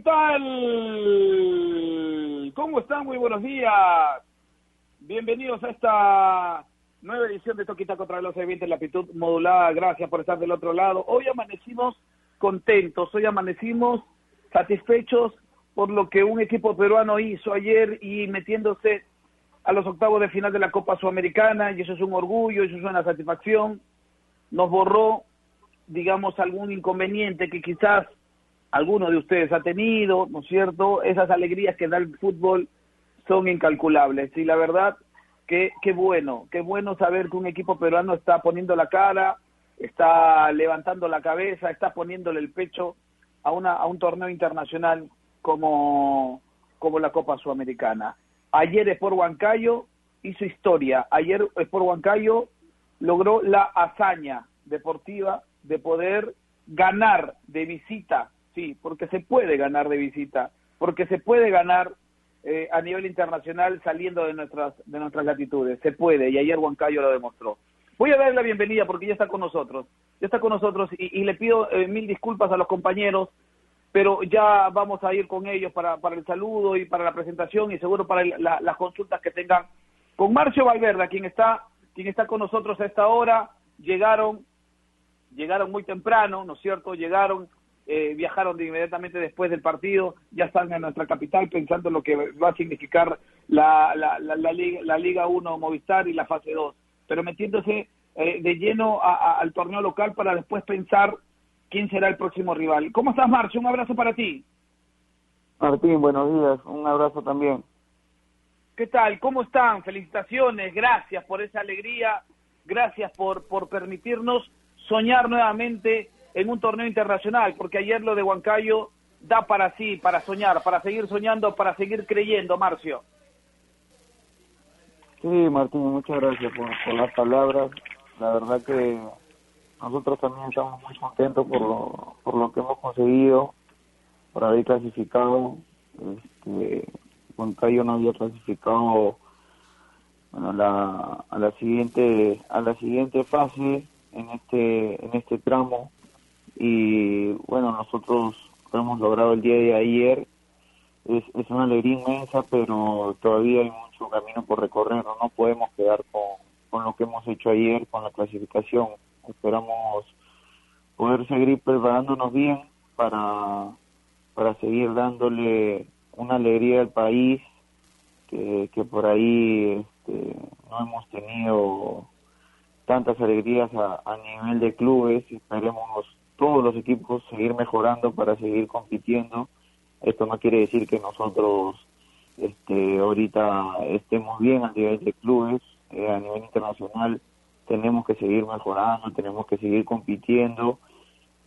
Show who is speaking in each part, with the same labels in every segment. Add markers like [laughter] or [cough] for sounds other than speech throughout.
Speaker 1: ¿Qué tal? ¿Cómo están? Muy buenos días. Bienvenidos a esta nueva edición de Toquita contra los eventos en la actitud modulada. Gracias por estar del otro lado. Hoy amanecimos contentos, hoy amanecimos satisfechos por lo que un equipo peruano hizo ayer y metiéndose a los octavos de final de la Copa Sudamericana y eso es un orgullo, eso es una satisfacción. Nos borró, digamos, algún inconveniente que quizás alguno de ustedes ha tenido, ¿no es cierto? Esas alegrías que da el fútbol son incalculables. Y la verdad, que qué bueno, qué bueno saber que un equipo peruano está poniendo la cara, está levantando la cabeza, está poniéndole el pecho a, una, a un torneo internacional como, como la Copa Sudamericana. Ayer Sport Huancayo hizo historia. Ayer Sport Huancayo logró la hazaña deportiva de poder ganar de visita sí, porque se puede ganar de visita, porque se puede ganar eh, a nivel internacional saliendo de nuestras de nuestras latitudes, se puede, y ayer Huancayo lo demostró. Voy a darle la bienvenida porque ya está con nosotros, ya está con nosotros y, y le pido eh, mil disculpas a los compañeros, pero ya vamos a ir con ellos para, para el saludo y para la presentación y seguro para el- la- las consultas que tengan con Marcio Valverde, quien está, quien está con nosotros a esta hora, llegaron llegaron muy temprano, ¿no es cierto? Llegaron, eh, viajaron de inmediatamente después del partido, ya están en nuestra capital pensando en lo que va a significar la, la, la, la Liga, la Liga 1 Movistar y la fase 2, pero metiéndose eh, de lleno a- a- al torneo local para después pensar quién será el próximo rival. ¿Cómo estás, Marcio? Un abrazo para ti.
Speaker 2: Martín, buenos días. Un abrazo también.
Speaker 1: ¿Qué tal? ¿Cómo están? Felicitaciones, gracias por esa alegría, gracias por, por permitirnos soñar nuevamente en un torneo internacional, porque ayer lo de Huancayo da para sí, para soñar, para seguir soñando, para seguir creyendo, Marcio.
Speaker 2: Sí, Martín, muchas gracias por, las palabras. La verdad que nosotros también estamos muy contentos por lo, por lo que hemos conseguido, por haber clasificado. Este, Huancayo no había clasificado bueno, la, a la siguiente a la siguiente fase en este en este tramo y bueno nosotros lo hemos logrado el día de ayer es, es una alegría inmensa, pero todavía hay mucho camino por recorrer. No nos podemos quedar con, con lo que hemos hecho ayer, con la clasificación. Esperamos poder seguir preparándonos bien para, para seguir dándole una alegría al país que, que por ahí este, no hemos tenido tantas alegrías a, a nivel de clubes. Esperemos todos los equipos seguir mejorando para seguir compitiendo. Esto no quiere decir que nosotros este, ahorita estemos bien a nivel de clubes, eh, a nivel internacional. Tenemos que seguir mejorando, tenemos que seguir compitiendo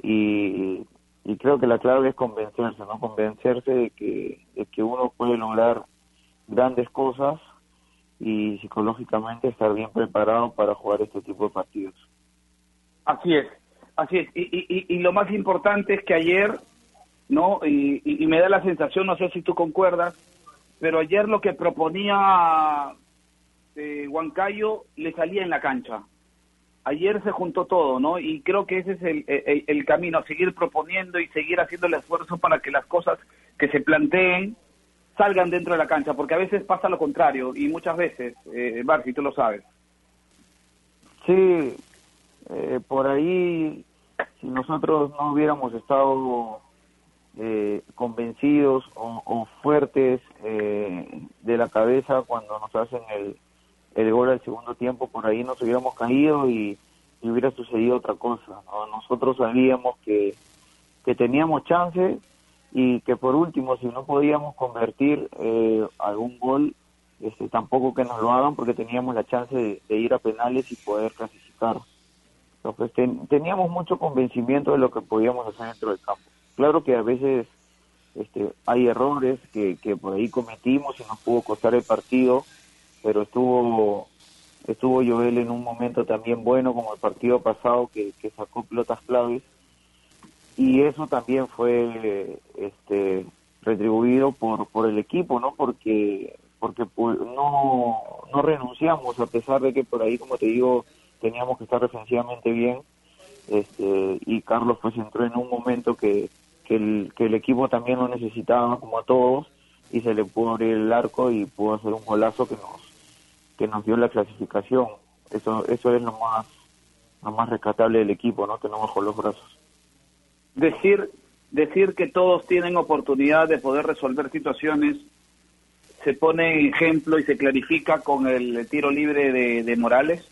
Speaker 2: y, y creo que la clave es convencerse, ¿no? Convencerse de que, de que uno puede lograr grandes cosas y psicológicamente estar bien preparado para jugar este tipo de partidos.
Speaker 1: Así es, así es. Y, y, y- lo más importante es que ayer, ¿no? Y, me da la sensación, no sé si tú concuerdas, pero ayer lo que proponía eh, Huancayo le salía en la cancha. Ayer se juntó todo, ¿no? Y creo que ese es el, el, el camino, seguir proponiendo y seguir haciendo el esfuerzo para que las cosas que se planteen salgan dentro de la cancha, porque a veces pasa lo contrario, y muchas veces, eh, tú lo sabes.
Speaker 2: Sí, eh, por ahí si nosotros no hubiéramos estado eh, convencidos o, fuertes eh, de la cabeza cuando nos hacen el, el gol al segundo tiempo, por ahí nos hubiéramos caído y, hubiera sucedido otra cosa. Nosotros sabíamos que, que teníamos chance y que por último, si no podíamos convertir eh, algún gol, este, tampoco que nos lo hagan porque teníamos la chance de, ir a penales y poder clasificar. Entonces teníamos mucho convencimiento de lo que podíamos hacer dentro del campo. Claro que a veces este, hay errores que, que por ahí cometimos y nos pudo costar el partido, pero estuvo estuvo Joel en un momento también bueno como el partido pasado que, que sacó pelotas claves. Y eso también fue este retribuido por por el equipo no porque porque pues, no no renunciamos a pesar de que por ahí como te digo teníamos que estar defensivamente bien este y Carlos pues entró en un momento que que el, que el equipo también lo necesitaba como a todos y se le pudo abrir el arco y pudo hacer un golazo que nos que nos dio la clasificación. Eso eso es lo más lo más rescatable del equipo no que no bajó los brazos.
Speaker 1: Decir decir que todos tienen oportunidad de poder resolver situaciones se pone ejemplo y se clarifica con el tiro libre de, Morales.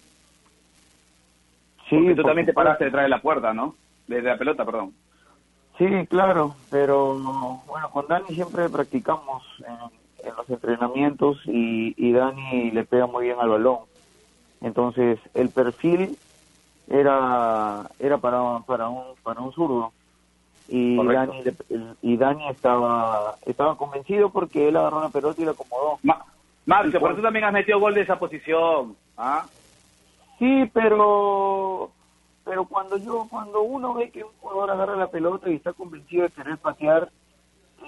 Speaker 1: Sí, Porque tú también te paraste detrás de la puerta, ¿no? De, la pelota, perdón.
Speaker 2: Sí, claro, pero bueno, con Dani siempre practicamos en, los entrenamientos y, y Dani le pega muy bien al balón. Entonces, el perfil era era para, para un para un zurdo y Dani, y Dani estaba estaba convencido porque él agarró una pelota y la acomodó.
Speaker 1: Ma Marcio, por eso también has metido gol de esa posición. ¿ah?
Speaker 2: Sí, pero pero cuando yo cuando uno ve que un jugador agarra la pelota y está convencido de querer patear,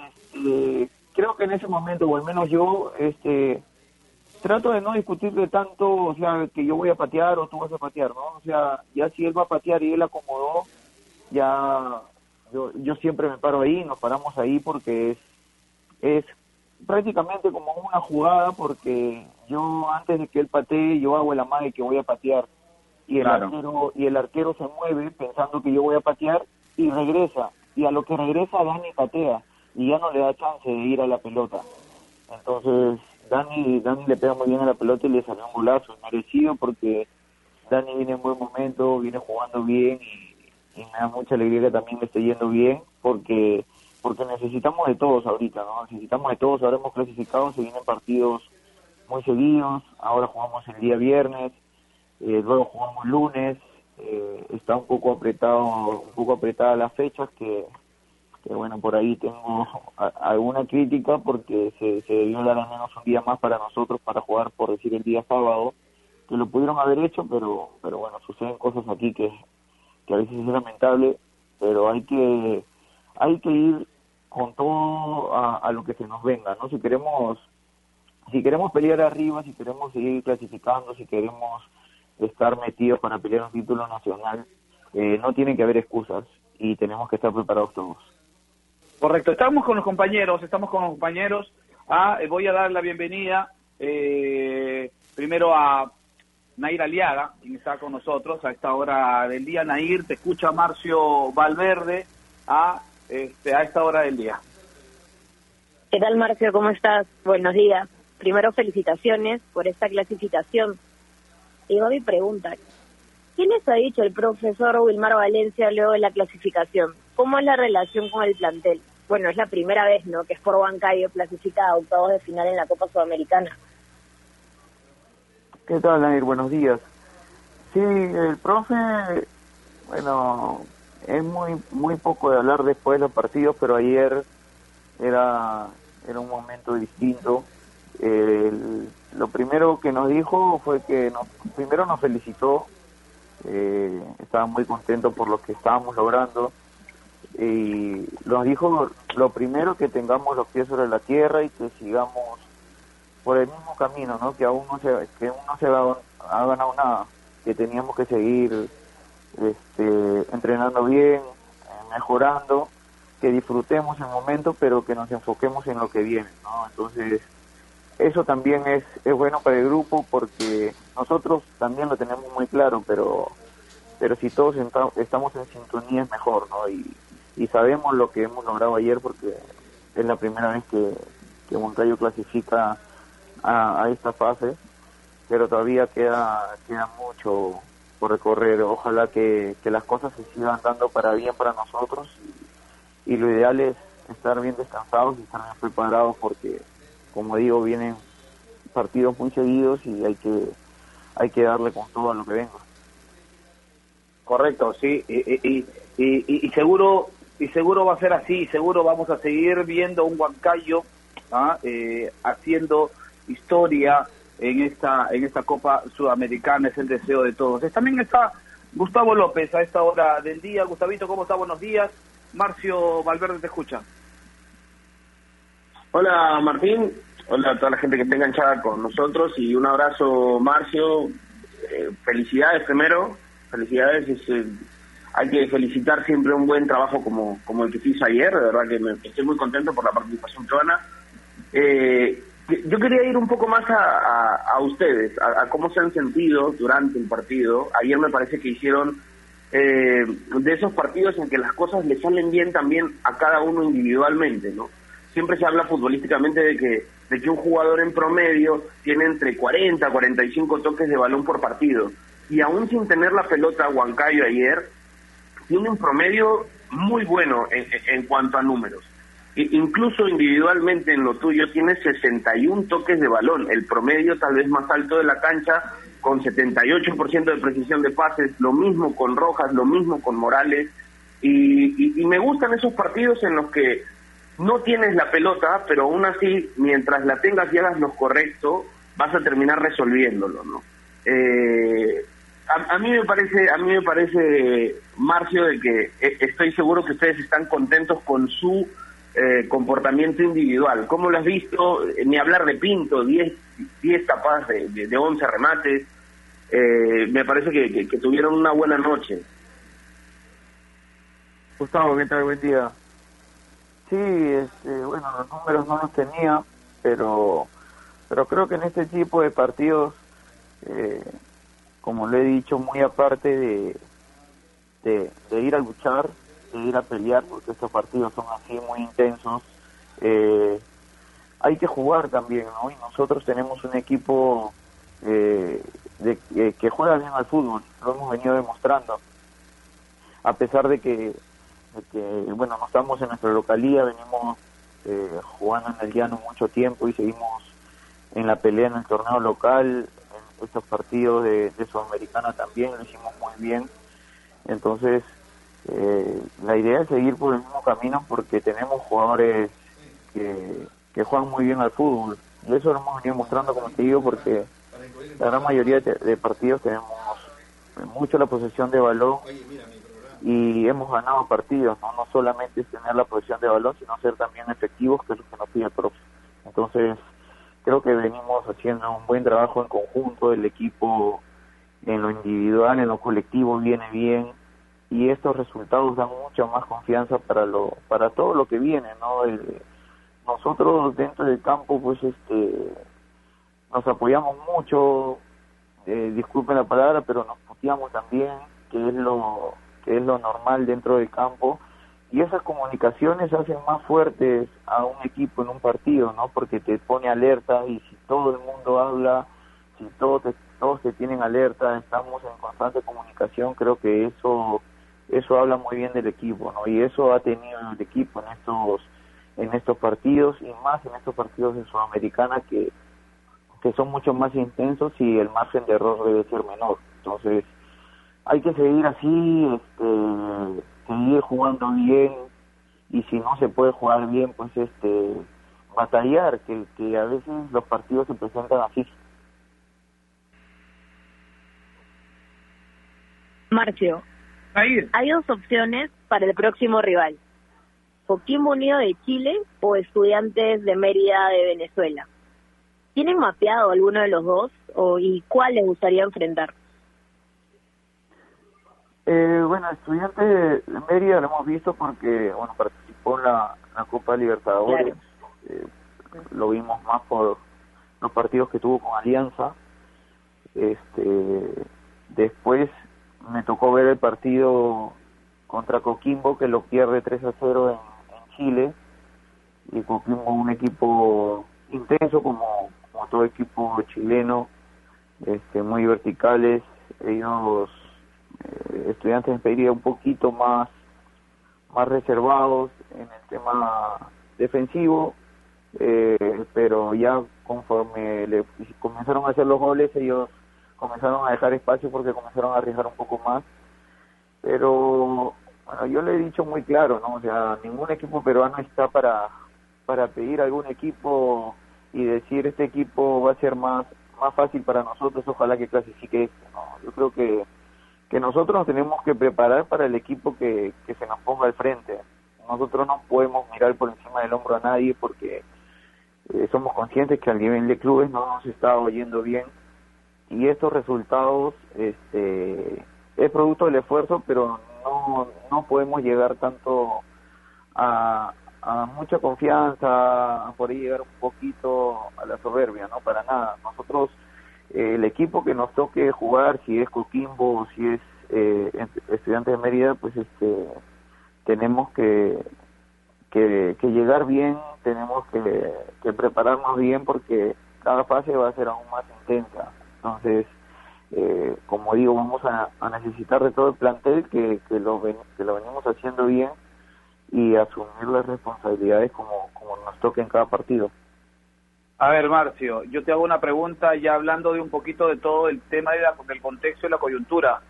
Speaker 2: este, creo que en ese momento, o al menos yo, este trato de no discutirle tanto, o sea, que yo voy a patear o tú vas a patear, ¿no? O sea, ya si él va a patear y él acomodó, ya yo, yo siempre me paro ahí, nos paramos ahí porque es, es prácticamente como una jugada porque yo antes de que él patee, yo hago el amague que voy a patear. Y el arquero y el arquero se mueve pensando que yo voy a patear y regresa. Y a lo que regresa Dani patea. Y ya no le da chance de ir a la pelota. Entonces Dani Dani le pega muy bien a la pelota y le salió un golazo. Merecido porque Dani viene en buen momento, viene jugando bien y y me da mucha alegría que también me esté yendo bien porque porque necesitamos de todos ahorita, ¿no? Necesitamos de todos, ahora hemos clasificado, se vienen partidos muy seguidos, ahora jugamos el día viernes, eh, luego jugamos lunes, eh, está un poco apretado, un poco apretada las fechas que, bueno, por ahí tengo alguna crítica porque se, se debió dar al menos un día más para nosotros para jugar, por decir, el día sábado, que lo pudieron haber hecho, pero, pero bueno, suceden cosas aquí que que a veces es lamentable, pero hay que, hay que ir con todo a, lo que se nos venga, ¿no? Si queremos, si queremos pelear arriba, si queremos seguir clasificando, si queremos estar metidos para pelear un título nacional, eh, no tienen que haber excusas y tenemos que estar preparados todos.
Speaker 1: Correcto, estamos con los compañeros, estamos con los compañeros. Ah, eh, voy a dar la bienvenida eh, primero a Nair Aliaga, quien está con nosotros a esta hora del día. Nair, te escucha Marcio Valverde a, este, a esta hora del día.
Speaker 3: ¿Qué tal, Marcio? ¿Cómo estás? Buenos días. Primero, felicitaciones por esta clasificación. Y mi pregunta. ¿Quién les ha dicho el profesor Wilmar Valencia luego de la clasificación? ¿Cómo es la relación con el plantel? Bueno, es la primera vez, ¿no?, que es por Bancayo clasifica a octavos de final en la Copa Sudamericana.
Speaker 2: ¿Qué tal, Nair? Buenos días. Sí, el profe, bueno, es muy muy poco de hablar después de los partidos, pero ayer era, era un momento distinto. Lo primero que nos dijo fue que nos, primero nos felicitó, eh, estaba muy contento por lo que estábamos logrando y nos dijo lo primero que tengamos los pies sobre la tierra y que sigamos por el mismo camino, ¿no? Que aún no se, que aún no se ha, ganado nada, que teníamos que seguir este, entrenando bien, eh, mejorando, que disfrutemos el momento, pero que nos enfoquemos en lo que viene, ¿no? Entonces, eso también es, es bueno para el grupo porque nosotros también lo tenemos muy claro, pero pero si todos estamos en sintonía es mejor, ¿no? Y, y sabemos lo que hemos logrado ayer porque es la primera vez que, que Moncayo clasifica a, a esta fase, pero todavía queda, queda mucho por recorrer. Ojalá que, que las cosas se sigan dando para bien para nosotros y, lo ideal es estar bien descansados y estar bien preparados porque, como digo, vienen partidos muy seguidos y hay que hay que darle con todo a lo que venga.
Speaker 1: Correcto, sí, y, y, y, seguro y seguro va a ser así, seguro vamos a seguir viendo un Huancayo ¿ah? eh, haciendo historia en esta en esta Copa Sudamericana, es el deseo de todos. También está Gustavo López a esta hora del día. Gustavito, ¿cómo está? Buenos días. Marcio Valverde te escucha.
Speaker 4: Hola Martín, hola a toda la gente que está enganchada con nosotros y un abrazo Marcio. Eh, felicidades primero, felicidades. Eh, hay que felicitar siempre un buen trabajo como, como el que hizo ayer, de verdad que me, estoy muy contento por la participación peruana. Eh, yo quería ir un poco más a, a, ustedes, a, cómo se han sentido durante el partido. Ayer me parece que hicieron eh, de esos partidos en que las cosas le salen bien también a cada uno individualmente, ¿no? Siempre se habla futbolísticamente de que, de que un jugador en promedio tiene entre 40 a 45 toques de balón por partido. Y aún sin tener la pelota Huancayo ayer, tiene un promedio muy bueno en, en cuanto a números. Incluso individualmente en lo tuyo tienes 61 toques de balón, el promedio tal vez más alto de la cancha, con 78% de precisión de pases, lo mismo con Rojas, lo mismo con Morales, y, me gustan esos partidos en los que no tienes la pelota, pero aún así, mientras la tengas y hagas lo correcto, vas a terminar resolviéndolo, ¿no? Eh, a, mí me parece, a mí me parece, Marcio, de que eh, estoy seguro que ustedes están contentos con su eh, comportamiento individual. ¿Cómo lo has visto? Eh, ni hablar de Pinto, 10 diez, tapas de, de, 11 remates. Me parece que, que, tuvieron una buena noche.
Speaker 2: Gustavo, ¿qué tal? Buen día. Sí, este, bueno, los números no los tenía, pero, pero creo que en este tipo de partidos, como le he dicho, muy aparte de, de ir a luchar, ir a pelear porque estos partidos son así muy intensos. Eh, hay que jugar también, ¿no? Y nosotros tenemos un equipo eh, de, eh, que juega bien al fútbol, lo hemos venido demostrando. A pesar de que, bueno, no estamos en nuestra localía, venimos jugando en el llano mucho tiempo y seguimos en la pelea en el torneo local, en estos partidos de, de Sudamericana también lo hicimos muy bien. Entonces, eh, la idea es seguir por el mismo camino porque tenemos jugadores que, que juegan muy bien al fútbol. Y eso lo hemos venido mostrando, como te digo, porque la gran mayoría de, partidos tenemos mucho la posesión de balón y hemos ganado partidos, ¿no? no solamente tener la posesión de balón, sino ser también efectivos, que es lo que nos pide el profe. Entonces, creo que venimos haciendo un buen trabajo en conjunto, el equipo en lo individual, en lo colectivo viene bien, y estos resultados dan mucha más confianza para lo para todo lo que viene no nosotros dentro del campo pues este nos apoyamos mucho eh, disculpen la palabra pero nos puteamos también que es lo que es lo normal dentro del campo y esas comunicaciones hacen más fuertes a un equipo en un partido no porque te pone alerta y si todo el mundo habla si todos todos te tienen alerta estamos en constante comunicación creo que eso eso habla muy bien del equipo, ¿no? Y eso ha tenido el equipo en estos en estos partidos y más en estos partidos de Sudamericana que que son mucho más intensos y el margen de error debe ser menor. Entonces, hay que seguir así, este, seguir jugando bien y si no se puede jugar bien, pues este batallar, que, que a veces los partidos se presentan así.
Speaker 3: Marcio, hay dos opciones para el próximo rival. Coquimbo Unido de Chile o Estudiantes de Mérida de Venezuela. ¿Tienen mapeado alguno de los dos o, y cuál les gustaría enfrentar?
Speaker 2: Eh, bueno, Estudiantes de Mérida lo hemos visto porque bueno participó en la, Copa Libertadores. Eh, lo vimos más por los partidos que tuvo con Alianza. Este, después me tocó ver el partido contra Coquimbo que lo pierde 3 a 0 en, en Chile y Coquimbo un equipo intenso como, como todo equipo chileno este muy verticales ellos eh, estudiantes pediría un poquito más más reservados en el tema defensivo eh, pero ya conforme le comenzaron a hacer los goles ellos comenzaron a dejar espacio porque comenzaron a arriesgar un poco más. Pero bueno yo le he dicho muy claro no o sea ningún equipo peruano está para para pedir algún equipo y decir este equipo va a ser más más fácil para nosotros ojalá que clasifique este, no yo creo que que nosotros nos tenemos que preparar para el equipo que, que se nos ponga al frente. Nosotros no podemos mirar por encima del hombro a nadie porque eh, somos conscientes que al nivel de clubes no nos está oyendo bien. Y estos resultados este es producto del esfuerzo pero no no podemos llegar tanto a, a mucha confianza a por ahí llegar un poquito a la soberbia no para nada. Nosotros el equipo que nos toque jugar si es Coquimbo o si es eh, estudiantes de Mérida pues este tenemos que que, llegar bien, tenemos que, que prepararnos bien porque cada fase va a ser aún más intensa. Entonces, eh, como digo, vamos a, a, necesitar de todo el plantel que, que, lo ven, que lo venimos haciendo bien y asumir las responsabilidades como, como nos toque en cada partido.
Speaker 1: A ver, Marcio, yo te hago una pregunta ya hablando de un poquito de todo el tema de la, del contexto y la coyuntura.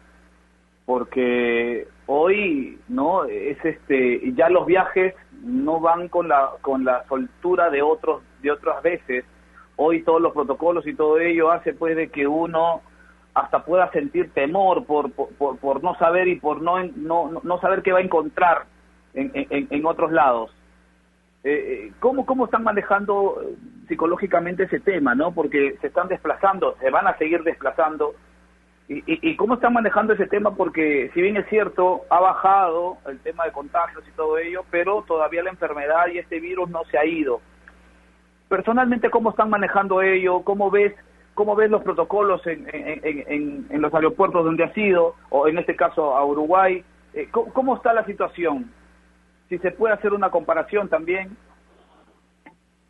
Speaker 1: Porque hoy no es este ya los viajes no van con la con la soltura de otros de otras veces. Hoy todos los protocolos y todo ello hace pues de que uno hasta pueda sentir temor por por, por no saber y por no, no no saber qué va a encontrar en, en, en otros lados. Eh, ¿cómo, ¿Cómo están manejando psicológicamente ese tema? no Porque se están desplazando, se van a seguir desplazando, ¿Y, y, cómo están manejando ese tema? Porque si bien es cierto, ha bajado el tema de contagios y todo ello, pero todavía la enfermedad y este virus no se ha ido. Personalmente, ¿cómo están manejando ello? ¿Cómo ves cómo ves los protocolos en, en, en, en los aeropuertos donde has ido, o en este caso a Uruguay? Eh, ¿cómo, ¿Cómo está la situación? Si se puede hacer una comparación también.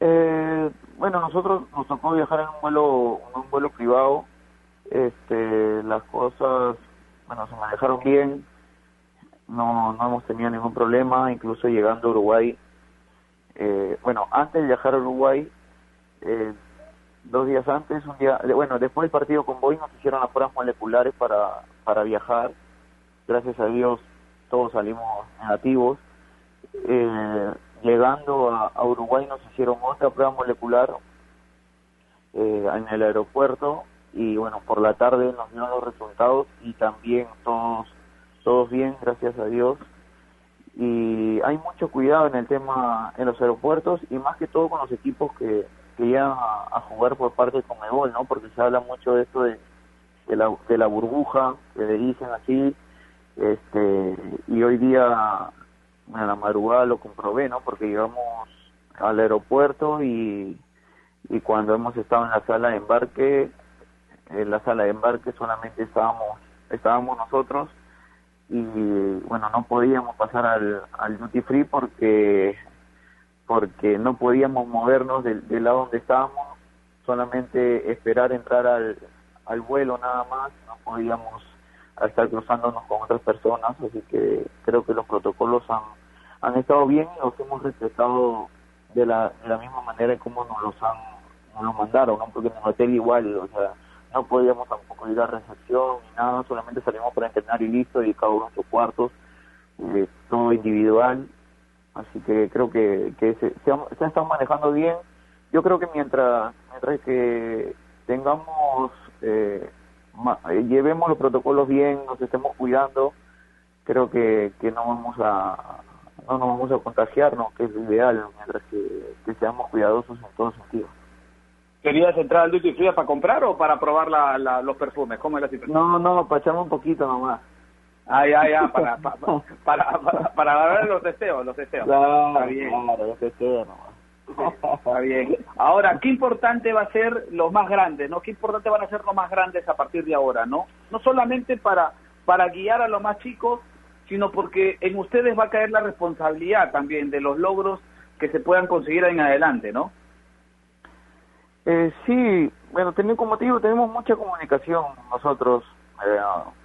Speaker 2: Eh, bueno, nosotros nos tocó viajar en un vuelo, un vuelo privado este las cosas bueno se manejaron bien no no hemos tenido ningún problema incluso llegando a Uruguay eh, bueno antes de viajar a Uruguay eh, dos días antes un día bueno después del partido con Boeing nos hicieron las pruebas moleculares para para viajar gracias a Dios todos salimos negativos eh, llegando a, Uruguay nos hicieron otra prueba molecular eh, en el aeropuerto y bueno, por la tarde nos dieron los resultados y también todos, todos bien, gracias a Dios. Y hay mucho cuidado en el tema en los aeropuertos y más que todo con los equipos que, que llegan a, a jugar por parte de Comebol, ¿no? Porque se habla mucho de esto de, de, la, de la burbuja, que le dicen así, este, y hoy día, en la madrugada lo comprobé, ¿no? Porque llegamos al aeropuerto y, y cuando hemos estado en la sala de embarque, en la sala de embarque solamente estábamos estábamos nosotros y bueno no podíamos pasar al, al duty free porque porque no podíamos movernos del, del lado donde estábamos solamente esperar entrar al, al vuelo nada más no podíamos estar cruzándonos con otras personas así que creo que los protocolos han han estado bien y los hemos respetado de la de la misma manera como nos los han nos lo mandaron ¿no? porque en el hotel igual o sea no podíamos tampoco ir a recepción ni nada, solamente salimos para entrenar y listo, y cada uno en sus cuartos, eh, todo individual, así que creo que, que se, se, se estado manejando bien. Yo creo que mientras, mientras que tengamos, eh, llevemos los protocolos bien, nos estemos cuidando, creo que, que no vamos a no nos vamos a contagiarnos, que es lo ideal, mientras que, que seamos cuidadosos en todo sentido.
Speaker 1: ¿Querías entrar al duty free para comprar o para probar la, la, los perfumes? ¿Cómo es la situación?
Speaker 2: No, no, para echarme un poquito nomás.
Speaker 1: Ah, ya, ya, para, [laughs] para, para, para, para ver los testeos, los testeos.
Speaker 2: Claro,
Speaker 1: Está bien.
Speaker 2: claro, los testeos nomás. [laughs]
Speaker 1: Está bien. Ahora, ¿qué importante va a ser los más grandes, no? ¿Qué importante van a ser los más grandes a partir de ahora, no? No solamente para para guiar a los más chicos, sino porque en ustedes va a caer la responsabilidad también de los logros que se puedan conseguir en adelante, ¿no?
Speaker 2: Eh, sí, bueno, tenemos, como te digo, tenemos mucha comunicación nosotros eh,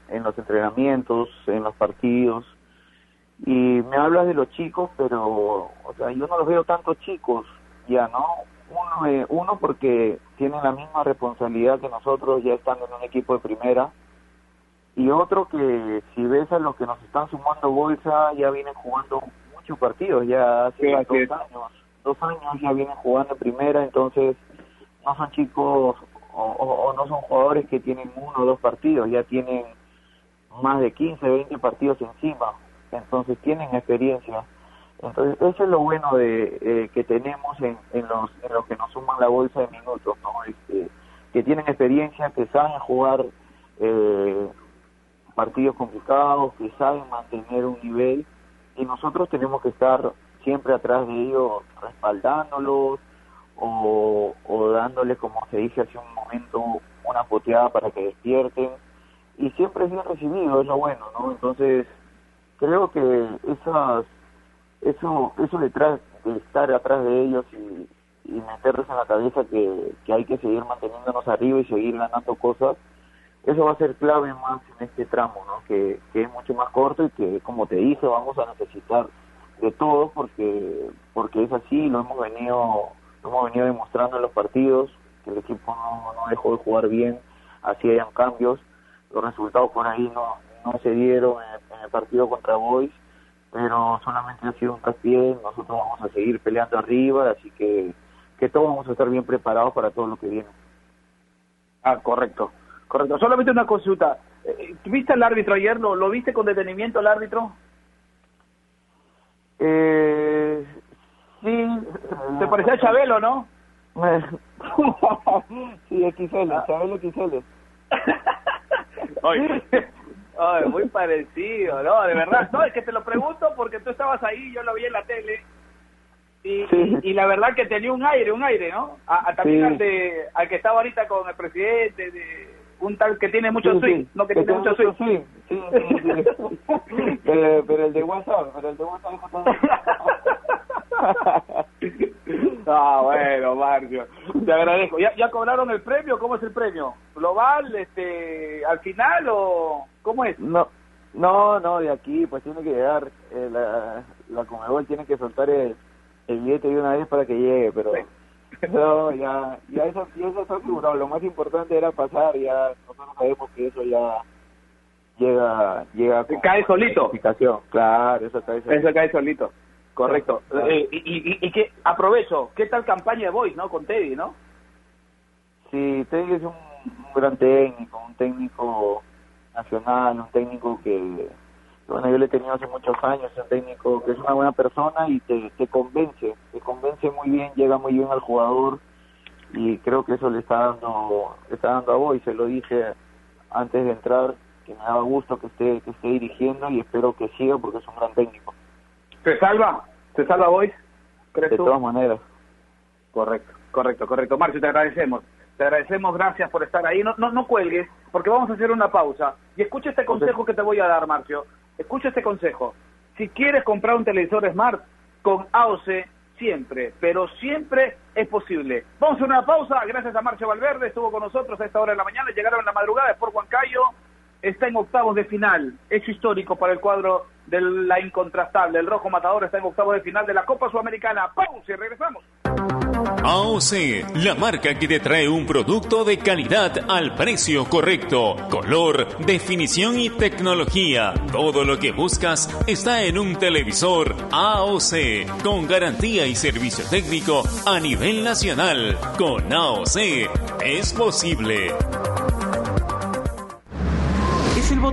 Speaker 2: en los entrenamientos, en los partidos, y me hablas de los chicos, pero o sea, yo no los veo tanto chicos ya, ¿no? Uno, eh, uno porque tienen la misma responsabilidad que nosotros ya estando en un equipo de primera, y otro que si ves a los que nos están sumando bolsa, ya vienen jugando muchos partidos, ya hace dos años, dos años ya vienen jugando en primera, entonces no son chicos o, o, no son jugadores que tienen uno o dos partidos, ya tienen más de 15, 20 partidos encima, entonces tienen experiencia. Entonces eso es lo bueno de eh, que tenemos en, en, los, en los que nos suman la bolsa de minutos, ¿no? Este, que tienen experiencia, que saben jugar eh, partidos complicados, que saben mantener un nivel y nosotros tenemos que estar siempre atrás de ellos respaldándolos o, o dándoles, como se dice hace un momento, una poteada para que despierten y siempre es bien recibido, es lo bueno, ¿no? Entonces creo que esas eso eso detrás de estar atrás de ellos y, y meterles en la cabeza que, que hay que seguir manteniéndonos arriba y seguir ganando cosas eso va a ser clave más en este tramo no que, que es mucho más corto y que como te dije vamos a necesitar de todo porque porque es así lo hemos venido lo hemos venido demostrando en los partidos que el equipo no, no dejó de jugar bien así hayan cambios los resultados por ahí no no se dieron en, el partido contra Boys, pero solamente ha sido un traspié, nosotros vamos a seguir peleando arriba, así que, que todos vamos a estar bien preparados para todo lo que viene.
Speaker 1: Ah, correcto, correcto. Solamente una consulta. Eh, ¿Viste al árbitro ayer? ¿Lo, ¿Lo viste con detenimiento el árbitro?
Speaker 2: Eh, sí.
Speaker 1: ¿Te parecía a Chabelo, no? [laughs]
Speaker 2: sí, XL, Chabelo XL. [laughs]
Speaker 1: Oye, [laughs] Ay, muy parecido, ¿no? De verdad. No, es que te lo pregunto porque tú estabas ahí, yo lo vi en la tele. Y, y, la verdad que tenía un aire, un aire, ¿no? A, también al, de, al que estaba ahorita con el presidente, de un tal que tiene mucho swing, no que, tiene mucho swing.
Speaker 2: Sí, sí, pero, [laughs] pero, el de WhatsApp, pero el de WhatsApp [laughs] [laughs]
Speaker 1: Ah, bueno, Marcio, te agradezco. ¿Ya, ¿Ya cobraron el premio? ¿Cómo es el premio? ¿Global, este, al final o cómo es?
Speaker 2: No, no, no, de aquí, pues tiene que llegar, eh, la, la Comebol tiene que soltar el, el billete de una vez para que llegue, pero... No, ya, ya eso, ya eso está asegurado. Lo más importante era pasar, ya nosotros sabemos que eso ya llega, llega
Speaker 1: con cae solito.
Speaker 2: Claro, eso cae solito.
Speaker 1: Eso cae solito. Correcto. Eh, y, y, y, que aprovecho, ¿qué tal campaña de Voice, no? Con Teddy, ¿no?
Speaker 2: Sí, Teddy es un, un, gran técnico, un técnico nacional, un técnico que, bueno, yo le he tenido hace muchos años, un técnico que es una buena persona y te, te convence, te convence muy bien, llega muy bien al jugador y creo que eso le está dando, le está dando a Voice, se lo dije antes de entrar, que me daba gusto que esté, que esté dirigiendo y espero que siga porque es un gran técnico.
Speaker 1: ¿Se salva? ¿Se salva Boys? ¿Crees
Speaker 2: de
Speaker 1: tú?
Speaker 2: todas maneras.
Speaker 1: Correcto, correcto, correcto. Marcio, te agradecemos. Te agradecemos, gracias por estar ahí. No, no, no cuelgues, porque vamos a hacer una pausa. Y escucha este consejo que te voy a dar, Marcio. Escucha este consejo. Si quieres comprar un televisor Smart, con AOC siempre, pero siempre es posible. Vamos a hacer una pausa. Gracias a Marcio Valverde, estuvo con nosotros a esta hora de la mañana. Llegaron en la madrugada por Huancayo. Está en octavos de final. Hecho histórico para el cuadro de la incontrastable. El Rojo Matador está en octavos de final de la Copa Sudamericana. Pausa regresamos.
Speaker 5: AOC, la marca que te trae un producto de calidad al precio correcto, color, definición y tecnología. Todo lo que buscas está en un televisor AOC, con garantía y servicio técnico a nivel nacional. Con AOC es posible.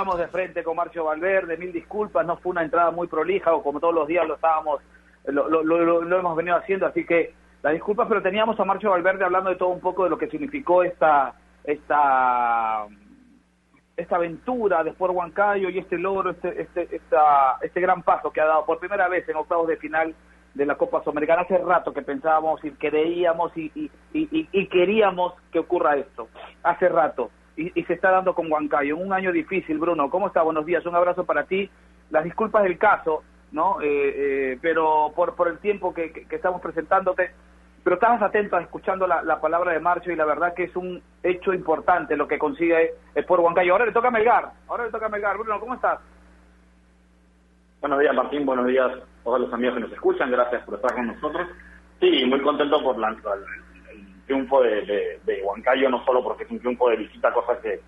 Speaker 1: Entramos de frente con Marcio Valverde, mil disculpas, no fue una entrada muy prolija o como todos los días lo estábamos, lo, lo- hemos venido haciendo, así que las disculpas, pero teníamos a Marcio Valverde hablando de todo un poco de lo que significó esta esta esta aventura de Sport Huancayo y este logro, este, este, esta, este gran paso que ha dado por primera vez en octavos de final de la Copa Sudamericana. Hace rato que pensábamos y creíamos y, y- y queríamos que ocurra esto. Hace rato. Y, y se está dando con Huancayo. Un año difícil, Bruno. ¿Cómo está? Buenos días. Un abrazo para ti. Las disculpas del caso, ¿no? Eh, eh, pero por, por el tiempo que, que- estamos presentándote. Pero estabas atento escuchando la, la palabra de Marcio y la verdad que es un hecho importante lo que consigue Sport Huancayo. Ahora le toca a Melgar. Ahora le toca a Melgar. Bruno, ¿cómo estás?
Speaker 6: Buenos días, Martín. Buenos días a todos los amigos que nos escuchan. Gracias por estar con nosotros. Sí, muy contento por la, triunfo de, de, de Huancayo, no solo porque es un triunfo de visita, cosa que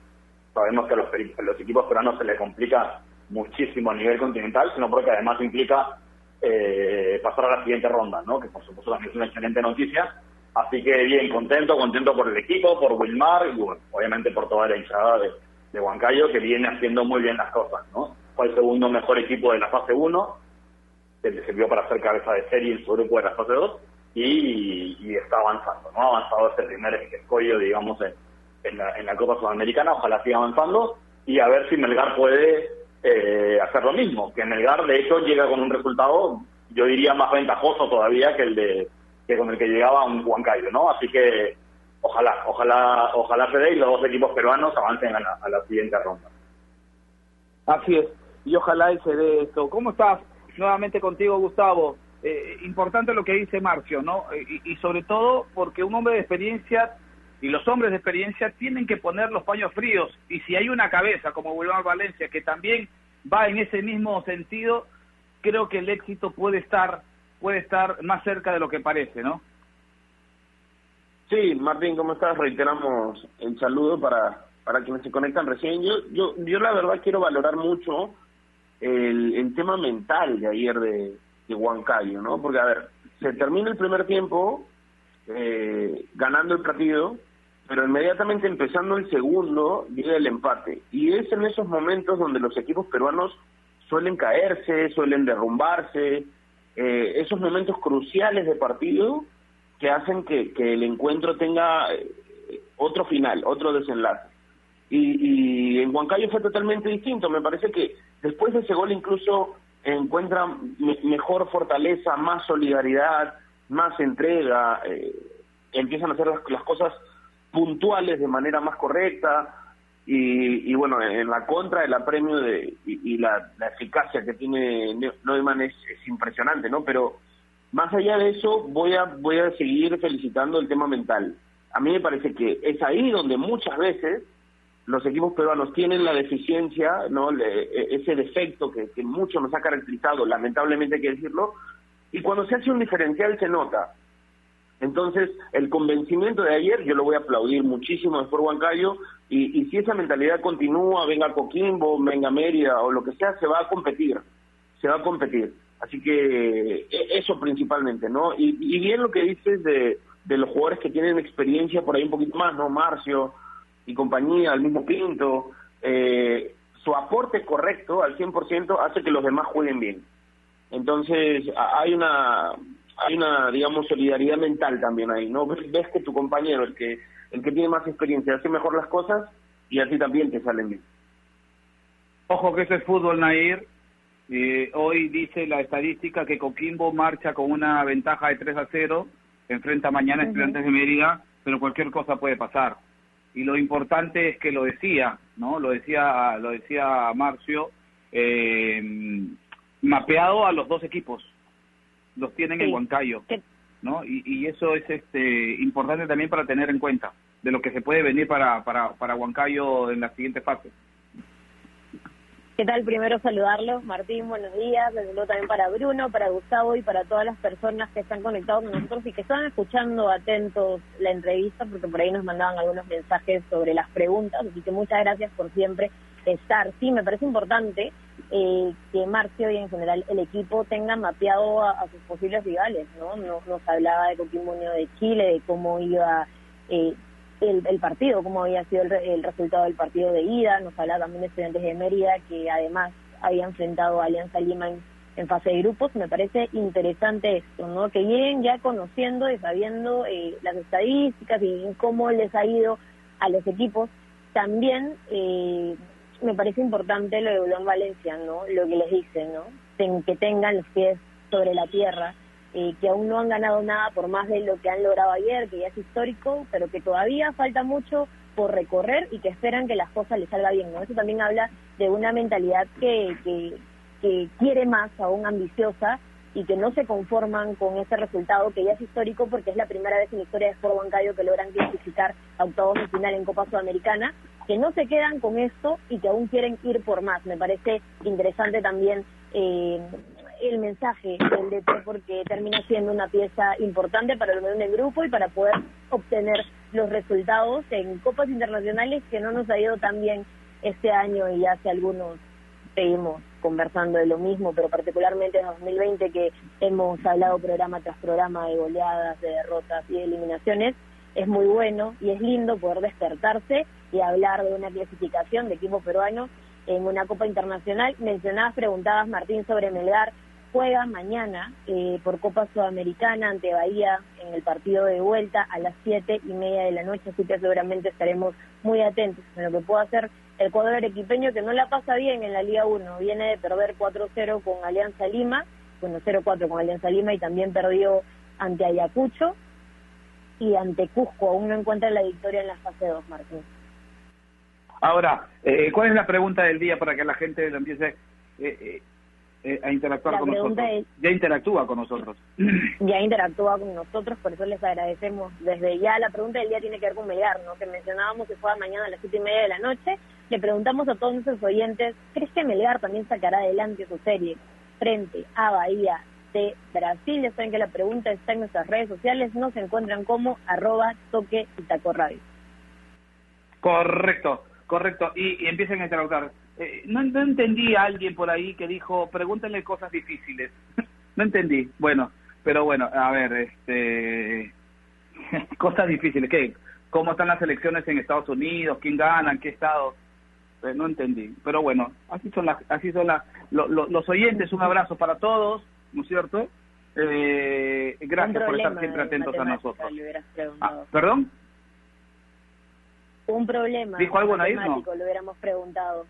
Speaker 6: sabemos que a los, equipos peruanos se les complica muchísimo a nivel continental, sino porque además implica eh, pasar a la siguiente ronda, ¿no? que por supuesto también es una excelente noticia. Así que bien, contento, contento por el equipo, por Wilmar y bueno, obviamente por toda la hinchada de, de Huancayo que viene haciendo muy bien las cosas. ¿no? Fue el segundo mejor equipo de la fase 1, que le sirvió para hacer cabeza de serie en su grupo de la fase 2 y, y está avanzando, ¿no? Ha avanzado este primer escollo, digamos, en, en, la, en la Copa Sudamericana, ojalá siga avanzando y a ver si Melgar puede eh, hacer lo mismo, que Melgar de hecho llega con un resultado, yo diría, más ventajoso todavía que el de que con el que llegaba un Huancayo, ¿no? Así que ojalá, ojalá, ojalá se dé y los dos equipos peruanos avancen a la, a la siguiente ronda.
Speaker 1: Así es, y ojalá y se dé esto. ¿Cómo estás? Nuevamente contigo, Gustavo. Eh, importante lo que dice Marcio, ¿no? Y, y sobre todo porque un hombre de experiencia y los hombres de experiencia tienen que poner los paños fríos. Y si hay una cabeza como Wilmar Valencia que también va en ese mismo sentido, creo que el éxito puede estar puede estar más cerca de lo que parece, ¿no?
Speaker 4: Sí, Martín, ¿cómo estás? Reiteramos el saludo para, para quienes se conectan recién. Yo, yo, yo la verdad quiero valorar mucho el, el tema mental de ayer de, de Huancayo, ¿no? Porque, a ver, se termina el primer tiempo eh, ganando el partido, pero inmediatamente empezando el segundo llega el empate. Y es en esos momentos donde los equipos peruanos suelen caerse, suelen derrumbarse, eh, esos momentos cruciales de partido que hacen que, que el encuentro tenga eh, otro final, otro desenlace. Y, y en Huancayo fue totalmente distinto. Me parece que después de ese gol incluso encuentran me- mejor fortaleza, más solidaridad, más entrega, eh, empiezan a hacer las, las cosas puntuales de manera más correcta. Y, y bueno, en la contra el apremio de, y, la, eficacia que tiene Ne- Neumann es, es impresionante, ¿no? Pero más allá de eso, voy a, voy a seguir felicitando el tema mental. A mí me parece que es ahí donde muchas veces los equipos peruanos tienen la deficiencia, no Le- e- ese defecto que, que mucho nos ha caracterizado, lamentablemente hay que decirlo, y cuando se hace un diferencial se nota. Entonces, el convencimiento de ayer yo lo voy a aplaudir muchísimo Sport Huancayo y, y si esa mentalidad continúa, venga Coquimbo, venga Mérida o lo que sea, se va a competir, se va a competir. Así que e- eso principalmente, ¿no? Y, y bien lo que dices de, de los jugadores que tienen experiencia por ahí un poquito más, ¿no? Marcio y compañía, el mismo Pinto, eh, su aporte correcto al 100% hace que los demás jueguen bien. Entonces, a- hay una hay una digamos solidaridad mental también ahí, ¿no? Ves, que tu compañero, el que el que tiene más experiencia, hace mejor las cosas y a ti también te salen bien.
Speaker 1: Ojo que ese es fútbol, Nair. Eh, hoy dice la estadística que Coquimbo marcha con una ventaja de 3 a 0, enfrenta mañana a Estudiantes de Mérida pero cualquier cosa puede pasar. Y lo importante es que lo decía, ¿no? Lo decía, lo decía Marcio, eh, mapeado a los dos equipos, los tienen en Huancayo, ¿no? Y, y eso es este importante también para tener en cuenta de lo que se puede venir para, para, para Huancayo en la siguiente fase.
Speaker 3: ¿Qué tal? Primero saludarlos, Martín, buenos días, desde luego también para Bruno, para Gustavo y para todas las personas que están conectados con nosotros y que están escuchando atentos la entrevista, porque por ahí nos mandaban algunos mensajes sobre las preguntas, así que muchas gracias por siempre estar. Sí, me parece importante eh, que Marcio y en general el equipo tengan mapeado a, sus posibles rivales, ¿no? Nos, nos hablaba de Coquimbo de Chile, de cómo iba... Eh, el, partido, cómo había sido el, resultado del partido de ida, nos hablaba también de estudiantes de Mérida que además había enfrentado a Alianza Lima en, fase de grupos, me parece interesante esto, ¿no? Que lleguen ya conociendo y sabiendo eh, las estadísticas y cómo les ha ido a los equipos. También eh, me parece importante lo de Bolón Valencia, ¿no? Lo que les dicen, ¿no? que tengan los pies sobre la tierra, eh, que aún no han ganado nada por más de lo que han logrado ayer, que ya es histórico, pero que todavía falta mucho por recorrer y que esperan que las cosas les salga bien. Eso también habla de una mentalidad que, que, que quiere más, aún ambiciosa, y que no se conforman con ese resultado que ya es histórico porque es la primera vez en la historia de Sport Bancario que logran clasificar a octavos de final en Copa Sudamericana, que no se quedan con esto y que aún quieren ir por más. Me parece interesante también eh, el mensaje del DT porque termina siendo una pieza importante para el grupo y para poder obtener los resultados en copas internacionales que no nos ha ido tan bien este año y hace algunos seguimos conversando de lo mismo, pero particularmente en 2020 que hemos hablado programa tras programa de goleadas, de derrotas y de eliminaciones, es muy bueno y es lindo poder despertarse y hablar de una clasificación de equipo peruano en una Copa Internacional. Mencionabas, preguntabas Martín sobre Melgar, juega mañana eh, por Copa Sudamericana ante Bahía en el partido de vuelta a las siete y media de la noche, así que seguramente estaremos muy atentos en lo que pueda hacer el cuadro equipeño que no la pasa bien en la Liga 1, viene de perder 4-0 con Alianza Lima, bueno 0-4 con Alianza Lima y también perdió ante Ayacucho y ante Cusco, aún no encuentra la victoria en la fase 2, Martín.
Speaker 1: Ahora, eh, ¿cuál es la pregunta del día para que la gente lo empiece? Eh, eh eh, a interactuar con nosotros. ya interactúa con nosotros. [clears throat]
Speaker 3: Ya interactúa con nosotros, por eso les agradecemos desde ya. La pregunta del día tiene que ver con Melgar, ¿no? que mencionábamos que fue mañana a las siete y media de la noche. Le preguntamos a todos nuestros oyentes, ¿crees que Melgar también sacará adelante su serie frente a Bahía de Brasil? Ya saben que la pregunta está en nuestras redes sociales, nos encuentran como arroba toque y taco radio.
Speaker 1: Correcto, correcto. Y, y empiecen a interactuar eh, no, entendí a alguien por ahí que dijo, pregúntenle cosas difíciles. [laughs] no entendí. Bueno, pero bueno, a ver, este, [laughs] cosas difíciles. ¿Qué? ¿Cómo están las elecciones en Estados Unidos? ¿Quién gana? ¿En qué estado? Eh, no entendí. Pero bueno, así son las, así son las, los oyentes. Un abrazo para todos, ¿no es cierto? Eh, gracias por estar siempre atentos a nosotros. Ah, ¿Perdón?
Speaker 3: Un problema.
Speaker 1: ¿Dijo algo Nair? No.
Speaker 3: Lo hubiéramos preguntado.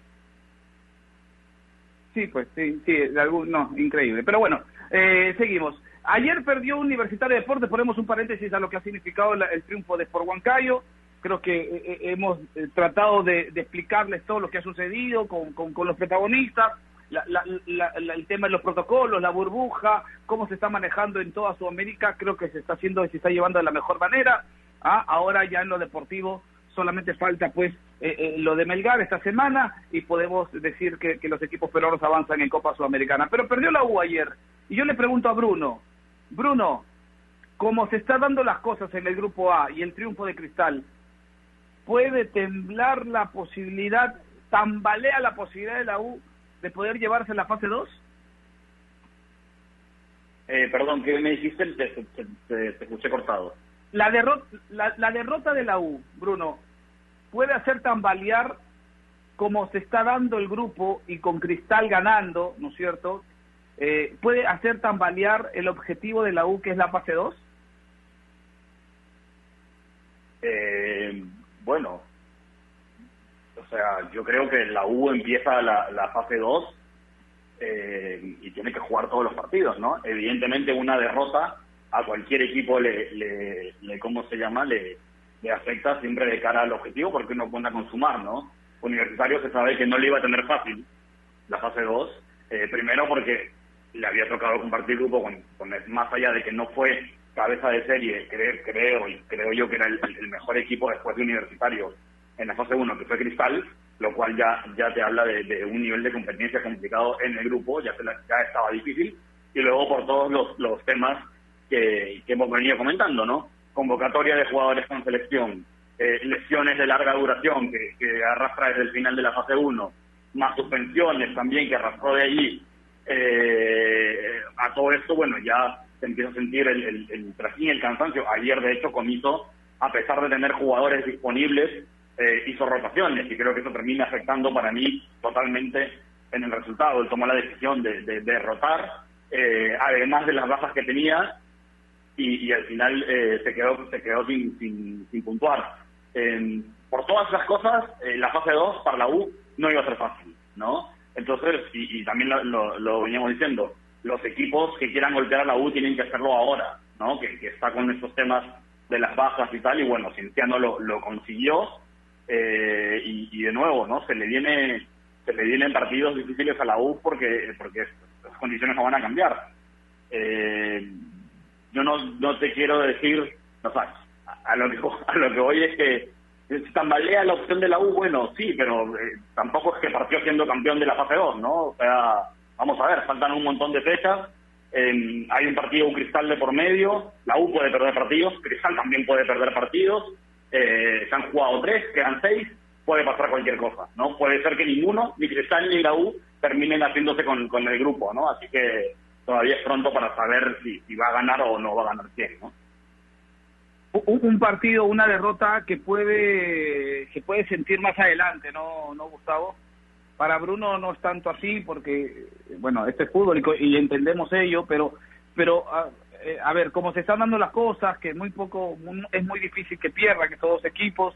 Speaker 1: Sí, pues sí, sí, de algún, no, increíble. Pero bueno, eh, seguimos. Ayer perdió Universitario de Deportes, ponemos un paréntesis a lo que ha significado el triunfo de Sport Huancayo. Creo que eh, eh, hemos tratado de, explicarles todo lo que ha sucedido con, con, los protagonistas, el tema de los protocolos, la burbuja, cómo se está manejando en toda Sudamérica. Creo que se está haciendo y se está llevando de la mejor manera. ¿ah? Ahora ya en lo deportivo solamente falta pues eh, eh, lo de Melgar esta semana y podemos decir que, los equipos peruanos avanzan en Copa Sudamericana. Pero perdió la U ayer y yo le pregunto a Bruno, Bruno, como se están dando las cosas en el grupo A y el triunfo de Cristal, ¿puede temblar la posibilidad, tambalea la posibilidad de la U de poder llevarse la fase 2?
Speaker 6: Eh, perdón, ¿qué me dijiste? te escuché cortado.
Speaker 1: La, derrota, la, derrota de la U, Bruno, puede hacer tambalear como se está dando el grupo y con Cristal ganando, ¿no es cierto? Eh, ¿Puede hacer tambalear el objetivo de la U que es la fase 2?
Speaker 6: Eh, bueno, o sea, yo creo que la U empieza la, la fase 2 eh, y tiene que jugar todos los partidos, ¿no? Evidentemente una derrota a cualquier equipo le, le, ¿cómo se llama? Le, le afecta siempre de cara al objetivo porque uno cuenta con sumar, ¿no? Universitario se sabe que no le iba a tener fácil la fase 2, eh, primero porque le había tocado compartir grupo con, con más allá de que no fue cabeza de serie, creo, creo y creo yo que era el, el mejor equipo después de Universitario en la fase 1, que fue Cristal, lo cual ya, ya te habla de, un nivel de competencia complicado en el grupo, ya, se ya estaba difícil, y luego por todos los, los temas que, que hemos venido comentando, ¿no? Convocatoria de jugadores con selección, eh, lesiones de larga duración que, que, arrastra desde el final de la fase 1, más suspensiones también que arrastró de allí, eh, a todo esto, bueno, ya se empieza a sentir el, el, el y el cansancio. Ayer, de hecho, Comiso, a pesar de tener jugadores disponibles, eh, hizo rotaciones y creo que eso termina afectando para mí totalmente en el resultado. Él tomó la decisión de, de, de rotar, eh, además de las bajas que tenía, y, y al final eh, se quedó se quedó sin, sin, sin puntuar. por todas esas cosas, eh, la fase 2 para la U no iba a ser fácil, ¿no? Entonces, y, también lo, lo, lo, veníamos diciendo, los equipos que quieran golpear a la U tienen que hacerlo ahora, ¿no? Que, que está con estos temas de las bajas y tal, y bueno, Cinciano lo, lo consiguió, eh, y, de nuevo, ¿no? Se le viene se le vienen partidos difíciles a la U porque porque las condiciones no van a cambiar. Eh, yo no no te quiero decir, no sabes, a, lo que [laughs] a lo que voy es que si tambalea la opción de la U, bueno, sí, pero eh, tampoco es que partió siendo campeón de la fase 2, ¿no? O sea, vamos a ver, faltan un montón de fechas, hay un partido un Cristal de por medio, la U puede perder partidos, Cristal también puede perder partidos, eh, se han jugado tres, quedan seis, puede pasar cualquier cosa, ¿no? Puede ser que ninguno, ni Cristal ni la U, terminen haciéndose con, con el grupo, ¿no? Así que todavía es pronto para saber si, si va a ganar o no va a ganar quién, ¿no?
Speaker 1: Un, partido, una derrota que puede que puede sentir más adelante, ¿no, no Gustavo? Para Bruno no es tanto así porque, bueno, este es fútbol y, entendemos ello, pero pero ah, eh, a ver, como se están dando las cosas, que muy poco, es muy difícil que pierda, que todos equipos,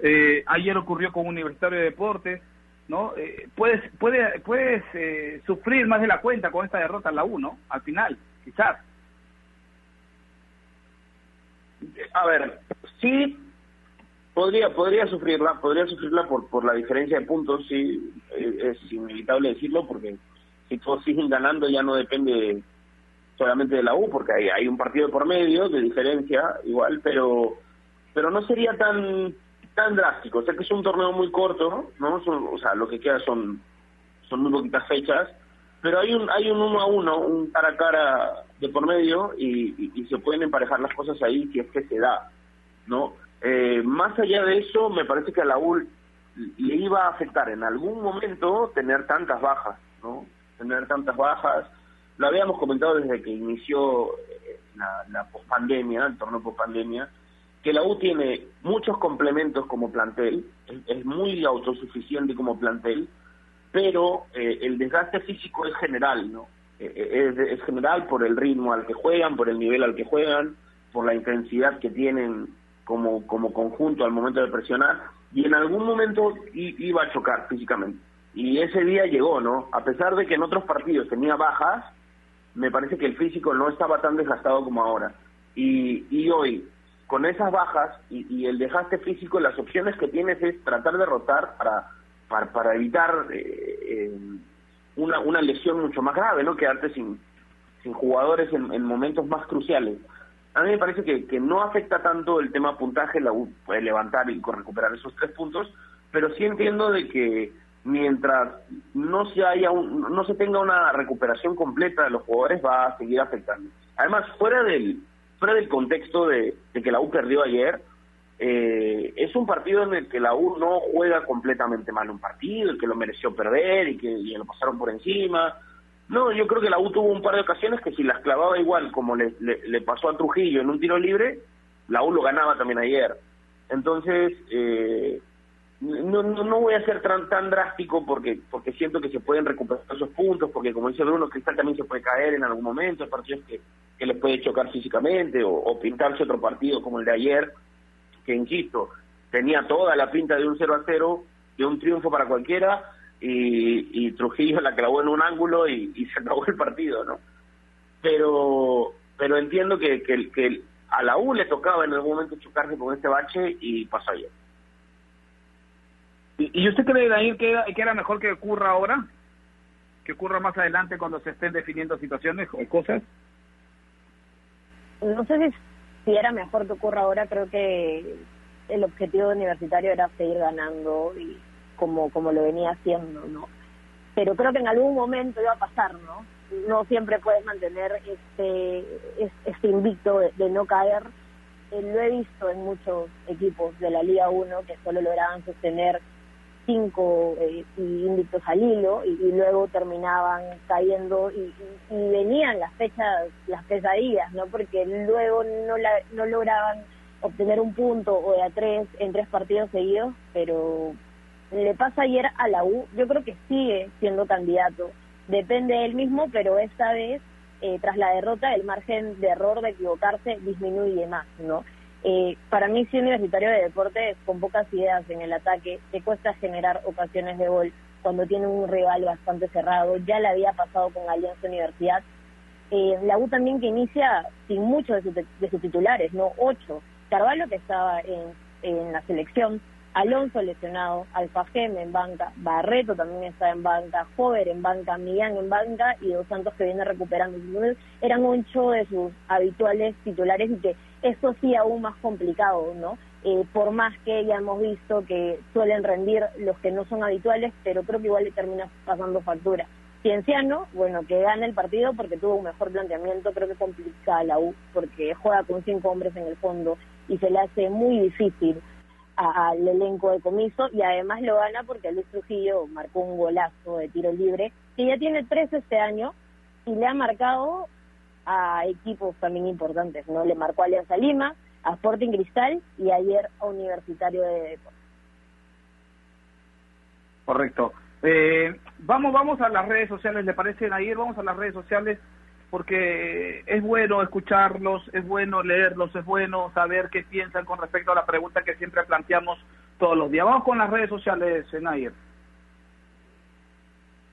Speaker 1: eh, ayer ocurrió con Universitario de Deportes, ¿no? Eh, puedes puede, puedes eh, sufrir más de la cuenta con esta derrota en la U, ¿no? Al final, quizás.
Speaker 4: A ver, sí podría podría sufrirla, podría sufrirla por por la diferencia de puntos, sí, es, es inevitable decirlo porque si todos siguen ganando ya no depende solamente de la U, porque hay, hay un partido por medio de diferencia, igual, pero pero no sería tan tan drástico. O sea que es un torneo muy corto, ¿no? o sea, lo que queda son son muy poquitas fechas, pero hay un hay un uno a uno, un cara a cara de por medio y, se pueden emparejar las cosas ahí si es que se da, ¿no? Eh, más allá de eso, me parece que a la U le iba a afectar en algún momento tener tantas bajas, ¿no? Tener tantas bajas, lo habíamos comentado desde que inició eh, la, la pospandemia, el torneo pospandemia, que la U tiene muchos complementos como plantel, es, muy autosuficiente como plantel, pero eh, el desgaste físico es general, ¿no? Eh, es, es, general por el ritmo al que juegan, por el nivel al que juegan, por la intensidad que tienen como, como conjunto al momento de presionar, y en algún momento iba a chocar físicamente. Y ese día llegó, ¿no? A pesar de que en otros partidos tenía bajas, me parece que el físico no estaba tan desgastado como ahora. Y hoy, con esas bajas y, y, el desgaste físico, las opciones que tienes es tratar de rotar para, para, evitar eh, eh, una, una lesión mucho más grave, ¿no? Quedarte sin, sin jugadores en, en momentos más cruciales. A mí me parece que, que no afecta tanto el tema puntaje, la U puede levantar y recuperar esos tres puntos, pero sí entiendo de que mientras no se haya no se tenga una recuperación completa de los jugadores va a seguir afectando. Además, fuera del fuera del contexto de, que la U perdió ayer, eh, es un partido en el que la U no juega completamente mal un partido, el que lo mereció perder y que lo pasaron por encima. No, yo creo que la U tuvo un par de ocasiones que si las clavaba igual como le, le pasó a Trujillo en un tiro libre, la U lo ganaba también ayer. Entonces, eh, no, no, no voy a ser tan, tan drástico porque porque siento que se pueden recuperar esos puntos, porque como dice Bruno, Cristal también se puede caer en algún momento, partidos que, que les puede chocar físicamente o, pintarse otro partido como el de ayer, que insisto, tenía toda la pinta de un 0 a 0, de un triunfo para cualquiera, y, y Trujillo la clavó en un ángulo y, y se acabó el partido, ¿no? Pero pero entiendo que, que, que A la U le tocaba en algún momento chocarse con este bache y pasó ayer.
Speaker 1: ¿Y, usted cree, Daniel, que, era mejor que ocurra ahora? ¿Que ocurra más adelante cuando se estén definiendo situaciones o cosas?
Speaker 3: No sé si, si era mejor que ocurra ahora, creo que el objetivo universitario era seguir ganando y como, como lo venía haciendo, ¿no? Pero creo que en algún momento iba a pasar, ¿no? No siempre puedes mantener este, este invicto de, no caer. Eh, lo he visto en muchos equipos de la Liga 1 que solo lograban sostener cinco eh, invictos al hilo y, luego terminaban cayendo y, venían las fechas, las pesadillas, ¿no? Porque luego no, la, no lograban obtener un punto o de a tres en tres partidos seguidos, pero le pasa ayer a la U, yo creo que sigue siendo candidato, depende de él mismo, pero esta vez, eh, tras la derrota, el margen de error de equivocarse disminuye más, ¿no? Eh, para mí, si universitario de deporte, con pocas ideas en el ataque, te cuesta generar ocasiones de gol cuando tiene un rival bastante cerrado. Ya le había pasado con Alianza Universidad. Eh, la U también que inicia sin muchos de, sus titulares, ¿no? Ocho. Carvalho que estaba en, en la selección, Alonso lesionado, Alfajeme en banca, Barreto también está en banca, Jover en banca, Millán en banca y Dos Santos que viene recuperando. Entonces eran ocho de sus habituales titulares y que eso sí aún más complicado, ¿no? Eh, por más que ya hemos visto que suelen rendir los que no son habituales, pero creo que igual le termina pasando factura. Cienciano, bueno, que gana el partido porque tuvo un mejor planteamiento, creo que complica a la U, porque juega con cinco hombres en el fondo y se le hace muy difícil al elenco de comiso y además lo gana porque Luis Trujillo marcó un golazo de tiro libre que ya tiene tres este año y le ha marcado a equipos también importantes, ¿no? Le marcó a Alianza Lima, a Sporting Cristal y ayer a Universitario de Deportes.
Speaker 1: Correcto. Eh, vamos, vamos a las redes sociales, ¿le parece, Nair? Vamos a las redes sociales porque es bueno escucharlos, es bueno leerlos, es bueno saber qué piensan con respecto a la pregunta que siempre planteamos todos los días. Vamos con las redes sociales, Nair.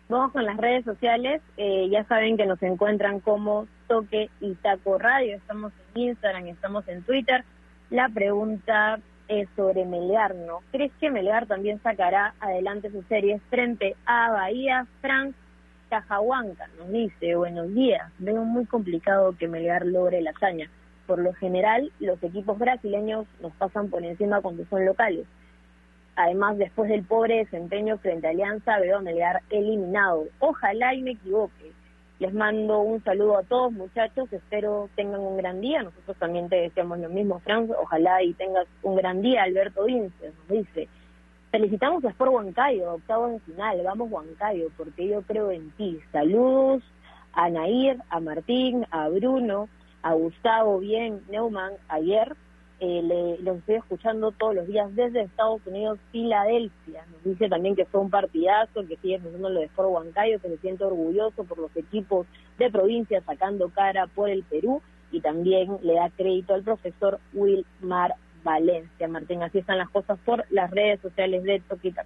Speaker 3: Vamos con las redes sociales, eh, ya saben que nos encuentran como Toque y Taco Radio, estamos en Instagram, estamos en Twitter. La pregunta es sobre Melgar, ¿no? ¿Crees que Melgar también sacará adelante sus series frente a Bahía, Frank Cajahuanca nos dice, buenos días, veo muy complicado que Melgar logre la hazaña. Por lo general, los equipos brasileños nos pasan por encima cuando son locales. Además, después del pobre desempeño frente a Alianza, veo a Melgar eliminado. Ojalá y me equivoque. Les mando un saludo a todos, muchachos. Espero tengan un gran día. Nosotros también te deseamos lo mismo, Franz. Ojalá y tengas un gran día. Alberto Vince nos dice. Felicitamos a Sport Huancayo, octavo en final. Vamos Huancayo, porque yo creo en ti. Saludos a Nair, a Martín, a Bruno, a Gustavo, bien, Neumann, ayer. Eh, le, los estoy escuchando todos los días desde Estados Unidos, Filadelfia. Nos dice también que fue un partidazo, que sigue pensando lo de Sport Huancayo, que se siente orgulloso por los equipos de provincia sacando cara por el Perú y también le da crédito al profesor Wilmar Valencia, Martín. Así están las cosas por las redes sociales de Toquita.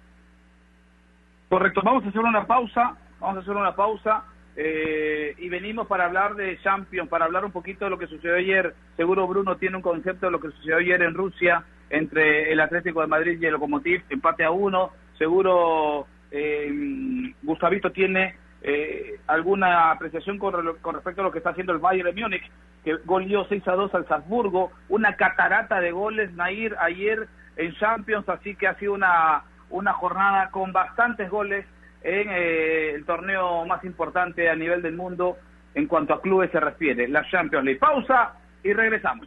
Speaker 1: Correcto, vamos a hacer una pausa, vamos a hacer una pausa eh, y venimos para hablar de Champions, para hablar un poquito de lo que sucedió ayer. Seguro Bruno tiene un concepto de lo que sucedió ayer en Rusia entre el Atlético de Madrid y el Lokomotiv, empate a uno. Seguro eh, Gustavito tiene eh, alguna apreciación con, respecto a lo que está haciendo el Bayern de Múnich, que goleó 6 a 2 al Salzburgo, una catarata de goles, Nair, ayer en Champions, así que ha sido una, una jornada con bastantes goles en eh, el torneo más importante a nivel del mundo en cuanto a clubes se refiere, la Champions League. Pausa y regresamos.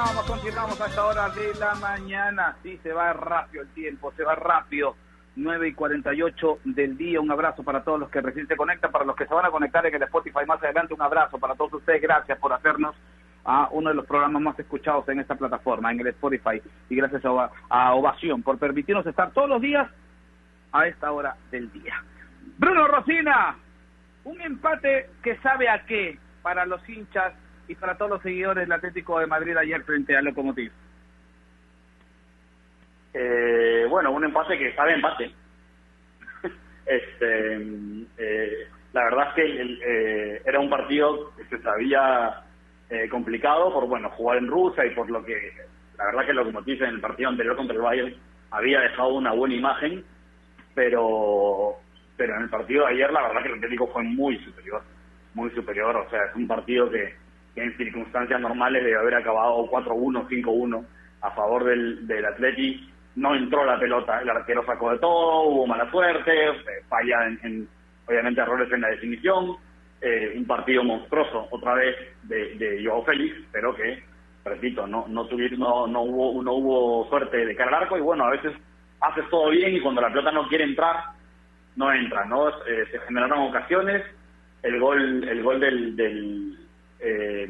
Speaker 1: Continuamos, continuamos, a esta hora de la mañana. Sí, se va rápido el tiempo, se va rápido. 9 y 48 del día. Un abrazo para todos los que recién se conectan, para los que se van a conectar en el Spotify más adelante. Un abrazo para todos ustedes. Gracias por hacernos a uno de los programas más escuchados en esta plataforma, en el Spotify. Y gracias a, a Ovación por permitirnos estar todos los días a esta hora del día. Bruno Rosina, un empate que sabe a qué para los hinchas y para todos los seguidores del Atlético de Madrid ayer frente al Lokomotiv.
Speaker 6: Eh, bueno, un empate que sabe empate. [laughs] este, eh, la verdad es que el- eh, era un partido que se sabía eh, complicado por bueno jugar en Rusia y por lo que la verdad que lo que en el partido anterior contra el Bayern había dejado una buena imagen, pero pero en el partido de ayer la verdad que el Atlético fue muy superior, muy superior, o sea, es un partido que, en circunstancias normales debe haber acabado 4-1, 5-1 a favor del, del Atleti. No entró la pelota, el arquero sacó de todo, hubo mala suerte, eh, falla en, obviamente errores en la definición, eh, un partido monstruoso otra vez de, de Joao Félix, pero que, repito, no no, tuvieron, no, no, hubo, no hubo suerte de cara al arco y bueno, a veces haces todo bien y cuando la pelota no quiere entrar, no entra, ¿no? Eh, se generaron ocasiones, el gol el gol del, del, eh,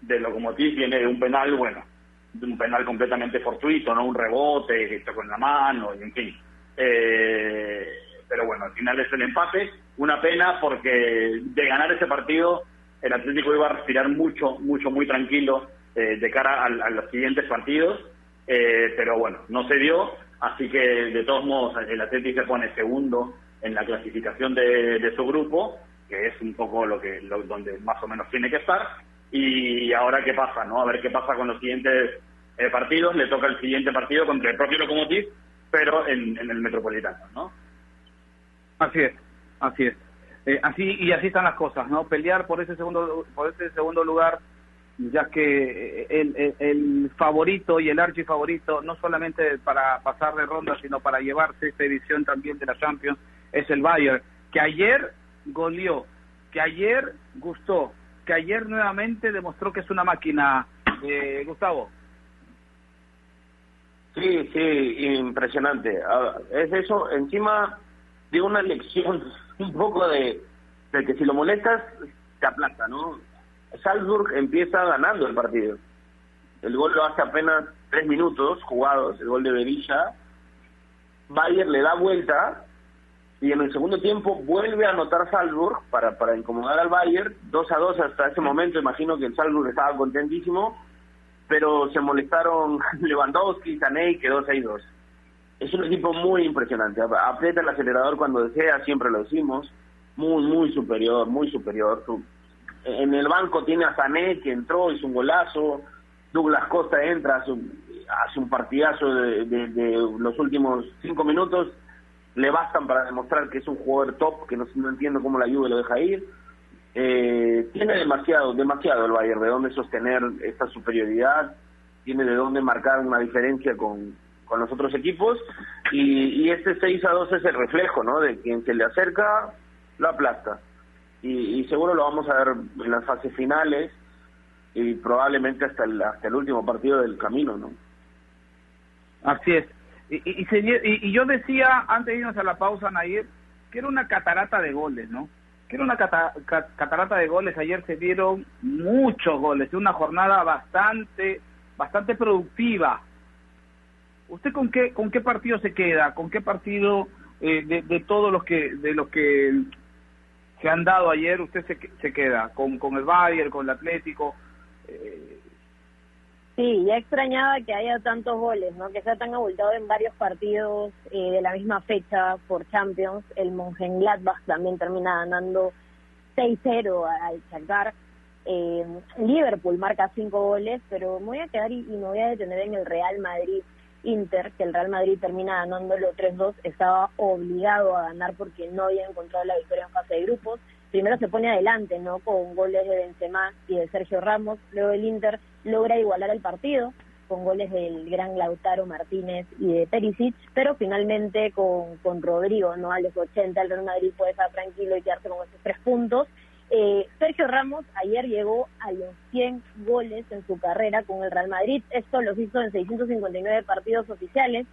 Speaker 6: del Lokomotiv viene de un penal, bueno, de un penal completamente fortuito, ¿no? Un rebote que en la mano, y en fin. Eh, pero bueno, al final es el empate. Una pena porque de ganar ese partido el Atlético iba a respirar mucho, mucho, muy tranquilo eh, de cara al- a, los siguientes partidos. Eh, pero bueno, no se dio. Así que de todos modos el Atlético se pone segundo en la clasificación de, de su grupo, que es un poco lo que lo- donde más o menos tiene que estar. Y ahora qué pasa, ¿no? A ver qué pasa con los siguientes eh, partidos. Le toca el siguiente partido contra el propio Lokomotiv, pero en, en el Metropolitano, ¿no?
Speaker 1: Así es, así es. Eh, así y así están las cosas, ¿no? Pelear por ese segundo por ese segundo lugar, ya que eh, el, el, el favorito y el archifavorito, no solamente para pasar de ronda, sino para llevarse esta edición también de la Champions, es el Bayern, que ayer goleó, que ayer gustó, que ayer nuevamente demostró que es una máquina. Eh, Gustavo.
Speaker 4: Sí, sí, impresionante. Es eso, encima de una lección [laughs] un poco de, de que si lo molestas, te aplasta, ¿no? Salzburg empieza ganando el partido. El gol lo hace apenas tres minutos jugados, el gol de Berilla. Bayern le da vuelta y en el segundo tiempo vuelve a anotar Salzburg para, para incomodar al Bayern. 2 a 2 hasta ese momento, imagino que el Salzburg estaba contentísimo pero se molestaron [laughs] Lewandowski, Sané y quedó 6-2. Es un equipo muy impresionante. Ap- Aprieta el acelerador cuando desea, siempre lo decimos. Muy, muy superior, muy superior. Su- En el banco tiene a Sané que entró, hizo un golazo. Douglas Costa entra, hace un, hace un partidazo de, de- de los últimos cinco minutos. Le bastan para demostrar que es un jugador top, que no, entiendo cómo la Juve lo deja ir. Eh, tiene demasiado, demasiado el Bayern de dónde sostener esta superioridad, tiene de dónde marcar una diferencia con, con los otros equipos y, y este 6 a 2 es el reflejo, ¿no? De quien se le acerca, lo aplasta. Y, y seguro lo vamos a ver en las fases finales y probablemente hasta el, hasta el último partido del camino, ¿no?
Speaker 1: Así es. Y, y, y y- yo decía, antes de irnos a la pausa, Nair, que era una catarata de goles, ¿no? Que era una cata- ca- catarata de goles. Ayer se dieron muchos goles, una jornada bastante, bastante productiva. ¿Usted con qué, con qué partido se queda? ¿Con qué partido eh, de, de todos los que, de los que se han dado ayer, usted se, se queda? ¿Con, con el Bayern, con el Atlético? Eh,
Speaker 3: Sí, ya extrañaba que haya tantos goles, ¿no? Que sea tan abultado en varios partidos eh, de la misma fecha por Champions. El Mönchengladbach también termina ganando 6-0 al Shakhtar. Eh, Liverpool marca cinco goles, pero me voy a quedar y, me voy a detener en el Real Madrid. Inter, que el Real Madrid termina ganándolo 3-2, estaba obligado a ganar porque no había encontrado la victoria en fase de grupos. Primero se pone adelante, ¿no? Con goles de Benzema y de Sergio Ramos. Luego el Inter logra igualar el partido con goles del gran Lautaro Martínez y de Perisic, pero finalmente con, con Rodrigo, ¿no? A los 80 el Real Madrid puede estar tranquilo y quedarse con esos tres puntos. Eh, Sergio Ramos ayer llegó a los 100 goles en su carrera con el Real Madrid. Esto los hizo en 659 partidos oficiales.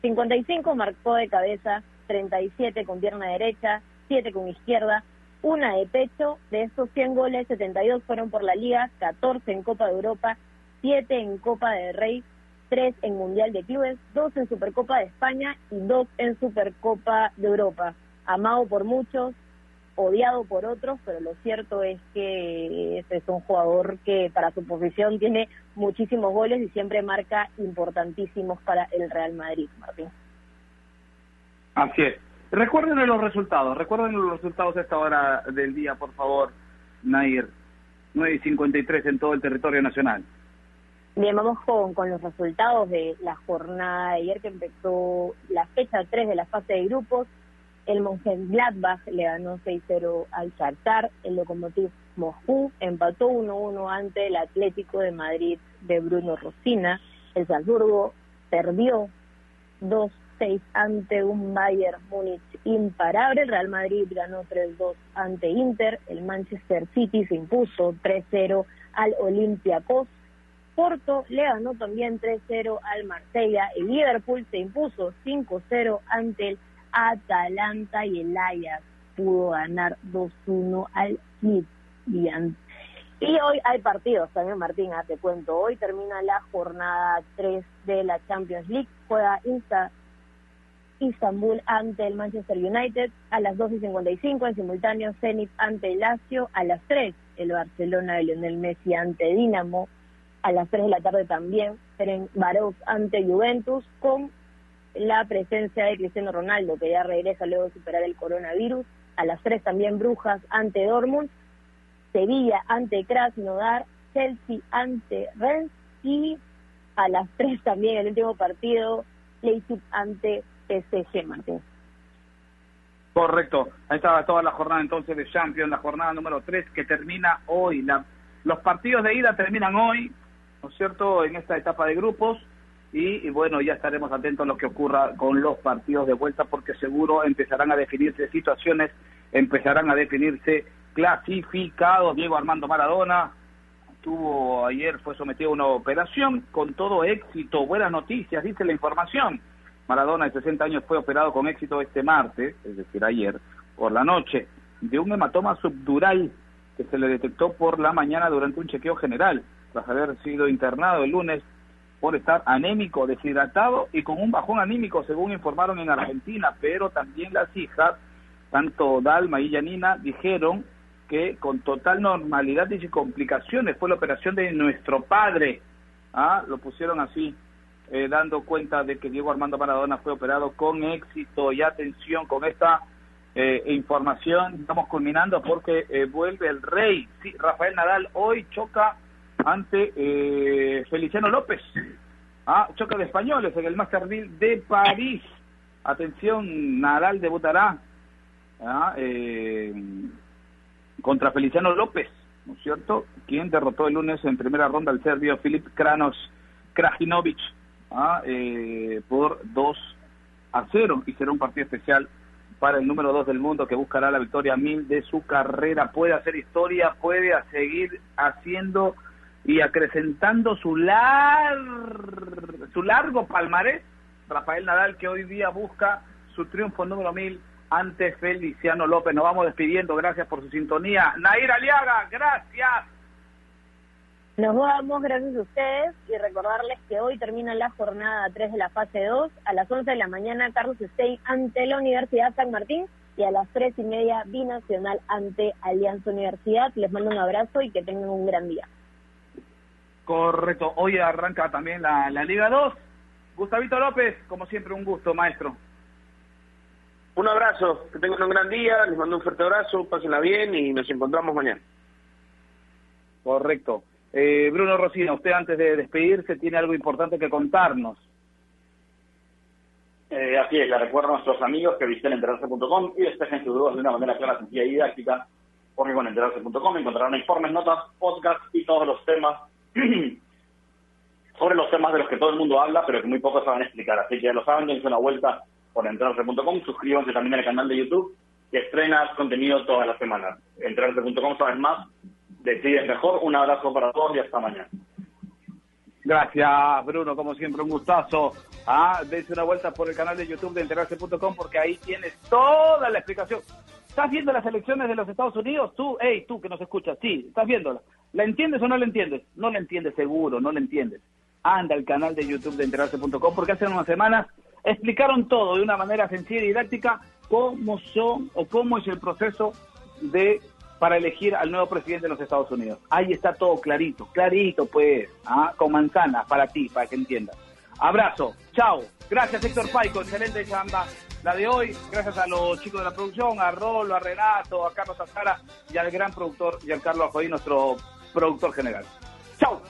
Speaker 3: 55 marcó de cabeza, 37 con pierna derecha, 7 con izquierda, una de pecho. De estos 100 goles, 72 fueron por la Liga, 14 en Copa de Europa siete en Copa de Rey, tres en Mundial de Clubes, dos en Supercopa de España y dos en Supercopa de Europa. Amado por muchos, odiado por otros, pero lo cierto es que este es un jugador que para su posición tiene muchísimos goles y siempre marca importantísimos para el Real Madrid, Martín.
Speaker 1: Así es. Recuerden los resultados, recuerden los resultados a esta hora del día, por favor, Nair. 9 y 53 en todo el territorio nacional.
Speaker 3: Bien, vamos con, con los resultados de la jornada de ayer que empezó la fecha 3 de la fase de grupos. El Mönchengladbach le ganó 6-0 al Shakhtar. El Lokomotiv Moscú empató 1-1 ante el Atlético de Madrid de Bruno Rosina. El Salzburgo perdió 2-6 ante un Bayern Múnich imparable. El Real Madrid ganó 3-2 ante Inter. El Manchester City se impuso 3-0 al Olympiacos. Porto le ganó también 3-0 al Marsella. El Liverpool se impuso 5-0 ante el Atalanta y el Ajax pudo ganar 2-1 al Midtjylland. Y hoy hay partidos también, Martín, ah, te cuento. Hoy termina la jornada 3 de la Champions League. Juega Insta Istanbul ante el Manchester United a las 2 y 55, en simultáneo Zenit ante Lazio a las 3, el Barcelona de Lionel Messi ante Dinamo a las 3 de la tarde también, en Baros ante Juventus, con la presencia de Cristiano Ronaldo, que ya regresa luego de superar el coronavirus. A las 3 también Brujas ante Dortmund, Sevilla ante Krasnodar, Chelsea ante Rennes y a las 3 también el último partido, Leipzig ante PSG, Martín.
Speaker 1: Correcto, ahí estaba toda la jornada entonces de Champions, la jornada número 3 que termina hoy. La, los partidos de ida terminan hoy, ¿no es cierto?, en esta etapa de grupos. Y, bueno, ya estaremos atentos a lo que ocurra con los partidos de vuelta porque seguro empezarán a definirse situaciones, empezarán a definirse clasificados. Diego Armando Maradona tuvo ayer, fue sometido a una operación con todo éxito, buenas noticias, dice la información. Maradona de 60 años fue operado con éxito este martes, es decir, ayer, por la noche, de un hematoma subdural que se le detectó por la mañana durante un chequeo general tras haber sido internado el lunes por estar anémico, deshidratado y con un bajón anímico, según informaron en Argentina, pero también las hijas, tanto Dalma y Yanina, dijeron que con total normalidad y sin complicaciones fue la operación de nuestro padre. ¿ah? Lo pusieron así, eh, dando cuenta de que Diego Armando Maradona fue operado con éxito y atención con esta eh, información. Estamos culminando porque eh, vuelve el rey. Sí, Rafael Nadal hoy choca ante eh, Feliciano López. Ah, choque de españoles en el Master de París. Atención, Nadal debutará ah, eh, contra Feliciano López, ¿no es cierto? Quien derrotó el lunes en primera ronda al serbio Filip Kranos Krajinovic ah, eh, por 2 a 0 y será un partido especial para el número 2 del mundo que buscará la victoria mil de su carrera. Puede hacer historia, puede seguir haciendo y acrecentando su, lar... su largo palmarés, Rafael Nadal que hoy día busca su triunfo número mil ante Feliciano López. Nos vamos despidiendo, gracias por su sintonía. Nair Aliaga, gracias.
Speaker 3: Nos vamos, gracias a ustedes, y recordarles que hoy termina la jornada 3 de la fase 2. A las 11 de la mañana, Carlos Stein ante la Universidad San Martín, y a las 3 y media, Binacional ante Alianza Universidad. Les mando un abrazo y que tengan un gran día.
Speaker 1: Correcto, hoy arranca también la, la Liga 2. Gustavito López, como siempre, un gusto, maestro.
Speaker 4: Un abrazo, que tengan un gran día, les mando un fuerte abrazo, pásenla bien y nos encontramos mañana.
Speaker 1: Correcto. Eh, Bruno Rosina, usted antes de despedirse tiene algo importante que contarnos.
Speaker 6: Eh, así es, le recuerdo a nuestros amigos que visiten enterarse.com y despejen sus dudas de una manera clara, sencilla y didáctica, porque con enterarse.com encontrarán informes, notas, podcasts y todos los temas [clears throat] sobre los temas de los que todo el mundo habla, pero que muy pocos saben explicar. Así que ya lo saben, dense una vuelta por enterarse.com, suscríbanse también al canal de YouTube, que estrena contenido todas las semanas. Enterarse.com, sabes más, decides mejor. Un abrazo para todos y hasta mañana.
Speaker 1: Gracias, Bruno, como siempre, un gustazo. Ah, dense una vuelta por el canal de YouTube de enterarse.com porque ahí tienes toda la explicación. ¿Estás viendo las elecciones de los Estados Unidos? Tú, hey, tú que nos escuchas, sí, estás viéndola. ¿La entiendes o no la entiendes? No la entiendes seguro, no la entiendes. Anda al canal de YouTube de enterarse.com porque hace unas semanas explicaron todo de una manera sencilla y didáctica cómo son o cómo es el proceso de para elegir al nuevo presidente de los Estados Unidos. Ahí está todo clarito, clarito pues, ¿ah? con manzanas para ti, para que entiendas. Abrazo, chao. Gracias Héctor Paico, excelente chamba la de hoy. Gracias a los chicos de la producción, a Rolo, a Renato, a Carlos Azara y al gran productor Giancarlo Ajoy, nuestro productor general. Chao.